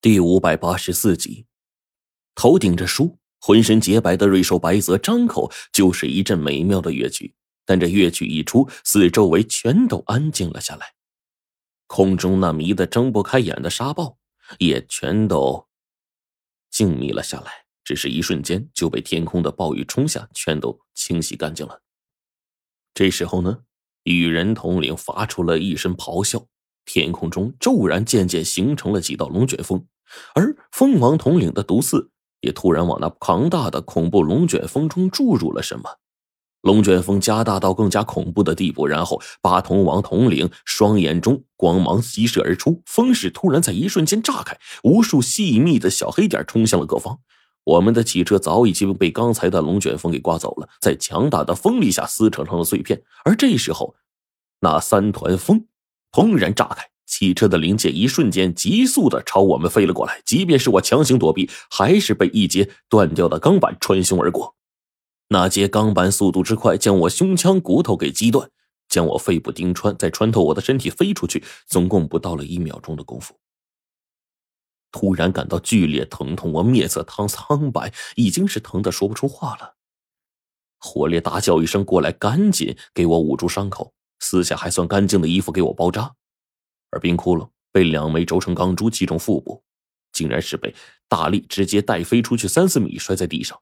第五百八十四集，头顶着书、浑身洁白的瑞兽白泽张口就是一阵美妙的乐曲，但这乐曲一出，四周围全都安静了下来。空中那迷得睁不开眼的沙暴也全都静谧了下来，只是一瞬间就被天空的暴雨冲下，全都清洗干净了。这时候呢，羽人统领发出了一声咆哮。天空中骤然渐渐形成了几道龙卷风，而蜂王统领的毒刺也突然往那庞大的恐怖龙卷风中注入了什么。龙卷风加大到更加恐怖的地步，然后八通王统领双眼中光芒激射而出，风势突然在一瞬间炸开，无数细密的小黑点冲向了各方。我们的汽车早已经被刚才的龙卷风给刮走了，在强大的风力下撕扯成了碎片。而这时候，那三团风。轰然炸开，汽车的零件一瞬间急速的朝我们飞了过来。即便是我强行躲避，还是被一截断掉的钢板穿胸而过。那截钢板速度之快，将我胸腔骨头给击断，将我肺部钉穿，再穿透我的身体飞出去。总共不到了一秒钟的功夫，突然感到剧烈疼痛，我面色苍苍白，已经是疼的说不出话了。火烈大叫一声过来，赶紧给我捂住伤口。撕下还算干净的衣服给我包扎，而冰窟窿被两枚轴承钢珠击中腹部，竟然是被大力直接带飞出去三四米，摔在地上。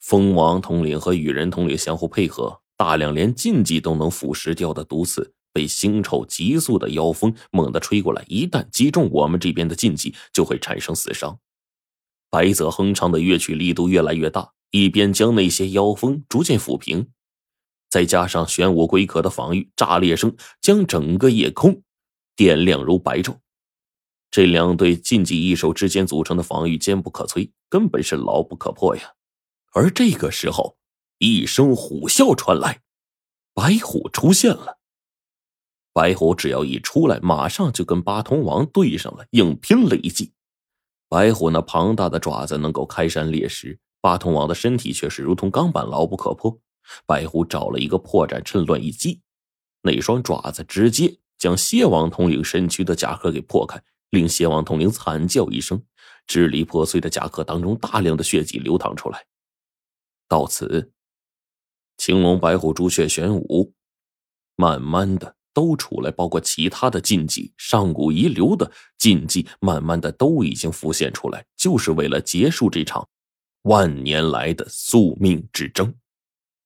蜂王统领和羽人统领相互配合，大量连禁忌都能腐蚀掉的毒刺，被腥臭急速的妖风猛地吹过来，一旦击中我们这边的禁忌，就会产生死伤。白泽哼唱的乐曲力度越来越大，一边将那些妖风逐渐抚平。再加上玄武龟壳的防御，炸裂声将整个夜空点亮如白昼。这两对禁忌异兽之间组成的防御坚不可摧，根本是牢不可破呀！而这个时候，一声虎啸传来，白虎出现了。白虎只要一出来，马上就跟八通王对上了，硬拼了一记。白虎那庞大的爪子能够开山裂石，八通王的身体却是如同钢板，牢不可破。白虎找了一个破绽，趁乱一击，那双爪子直接将蝎王统领身躯的甲壳给破开，令蝎王统领惨叫一声，支离破碎的甲壳当中大量的血迹流淌出来。到此，青龙、白虎、朱雀、玄武，慢慢的都出来，包括其他的禁忌、上古遗留的禁忌，慢慢的都已经浮现出来，就是为了结束这场万年来的宿命之争。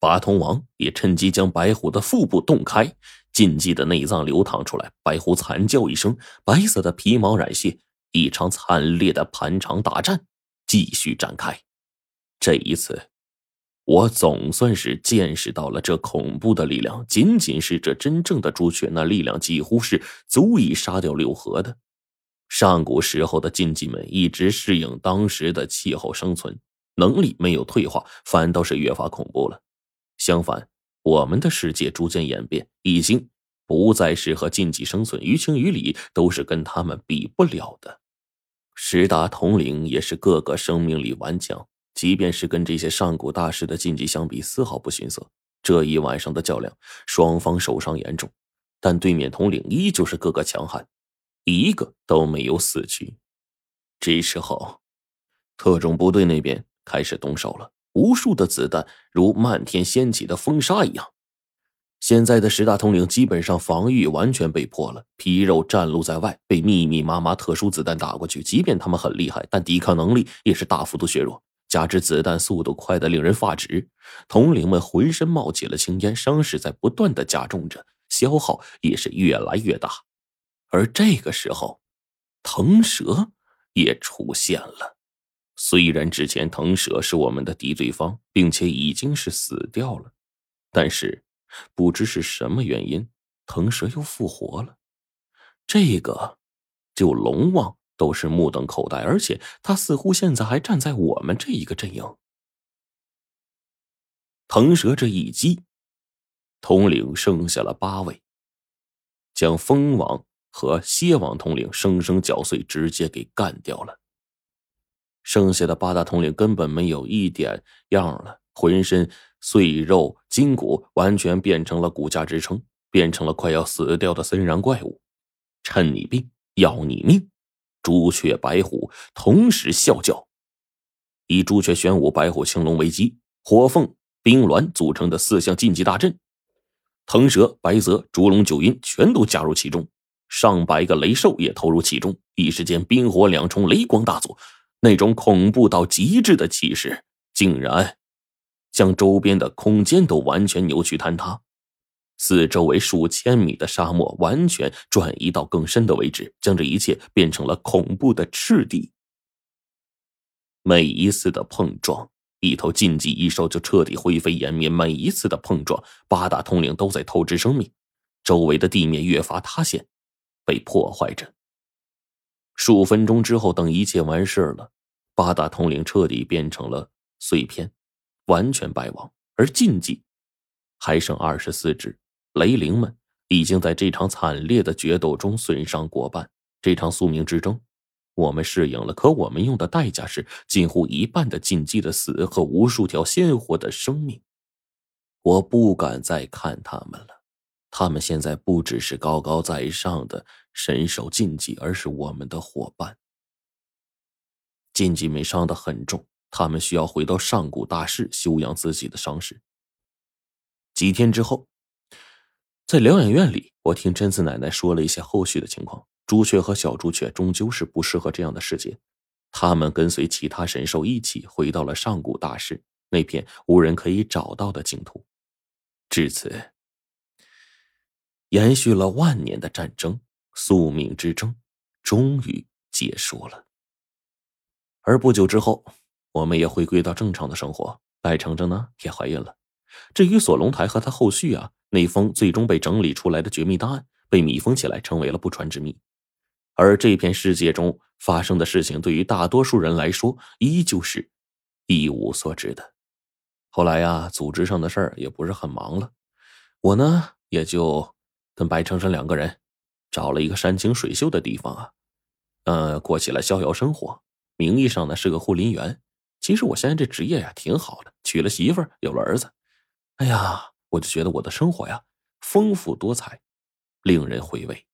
八通王也趁机将白虎的腹部洞开，禁忌的内脏流淌出来。白虎惨叫一声，白色的皮毛染血。一场惨烈的盘肠大战继续展开。这一次，我总算是见识到了这恐怖的力量。仅仅是这真正的朱雀，那力量几乎是足以杀掉六合的。上古时候的禁忌们一直适应当时的气候生存，能力没有退化，反倒是越发恐怖了。相反，我们的世界逐渐演变，已经不再适合禁忌生存，于情于理都是跟他们比不了的。十大统领也是个个生命力顽强，即便是跟这些上古大师的禁忌相比，丝毫不逊色。这一晚上的较量，双方受伤严重，但对面统领依旧是个个强悍，一个都没有死去。这时候，特种部队那边开始动手了。无数的子弹如漫天掀起的风沙一样，现在的十大统领基本上防御完全被破了，皮肉战露在外，被密密麻麻特殊子弹打过去。即便他们很厉害，但抵抗能力也是大幅度削弱。加之子弹速度快得令人发指，统领们浑身冒起了青烟，伤势在不断的加重着，消耗也是越来越大。而这个时候，腾蛇也出现了。虽然之前腾蛇是我们的敌对方，并且已经是死掉了，但是不知是什么原因，腾蛇又复活了。这个就龙王都是目瞪口呆，而且他似乎现在还站在我们这一个阵营。腾蛇这一击，统领剩下了八位，将蜂王和蝎王统领生生搅碎，直接给干掉了。剩下的八大统领根本没有一点样了，浑身碎肉筋骨完全变成了骨架支撑，变成了快要死掉的森然怪物，趁你病要你命，朱雀、白虎同时啸叫，以朱雀、玄武、白虎、青龙为基，火凤、冰鸾组成的四象禁忌大阵，腾蛇、白泽、烛龙、九阴全都加入其中，上百个雷兽也投入其中。一时间，冰火两重，雷光大作，那种恐怖到极致的气势，竟然将周边的空间都完全扭曲坍塌。四周围数千米的沙漠完全转移到更深的位置，将这一切变成了恐怖的赤地。每一次的碰撞，一头禁忌异兽就彻底灰飞烟灭；每一次的碰撞，八大统领都在透支生命，周围的地面越发塌陷，被破坏着。数分钟之后，等一切完事了，八大统领彻底变成了碎片，完全败亡，而禁忌还剩二十四只。雷灵们已经在这场惨烈的决斗中损伤过半。这场宿命之争，我们适应了，可我们用的代价是近乎一半的禁忌的死和无数条鲜活的生命。我不敢再看他们了，他们现在不只是高高在上的神兽禁忌，而是我们的伙伴。禁忌没伤得很重，他们需要回到上古大市休养自己的伤势。几天之后。在疗养院里，我听贞子奶奶说了一些后续的情况。朱雀和小朱雀终究是不适合这样的世界，他们跟随其他神兽一起回到了上古大世那片无人可以找到的净土。至此，延续了万年的战争——宿命之争，终于结束了。而不久之后，我们也回归到正常的生活。白程程呢，也怀孕了。至于锁龙台和他后续啊。那封最终被整理出来的绝密档案被密封起来，成为了不传之秘。而这片世界中发生的事情，对于大多数人来说，依旧是一无所知的。后来呀，组织上的事儿也不是很忙了，我呢也就跟白程程两个人找了一个山清水秀的地方啊，呃，过起了逍遥生活。名义上呢是个护林员，其实我现在这职业呀挺好的，娶了媳妇儿，有了儿子。哎呀。我就觉得我的生活呀，丰富多彩，令人回味。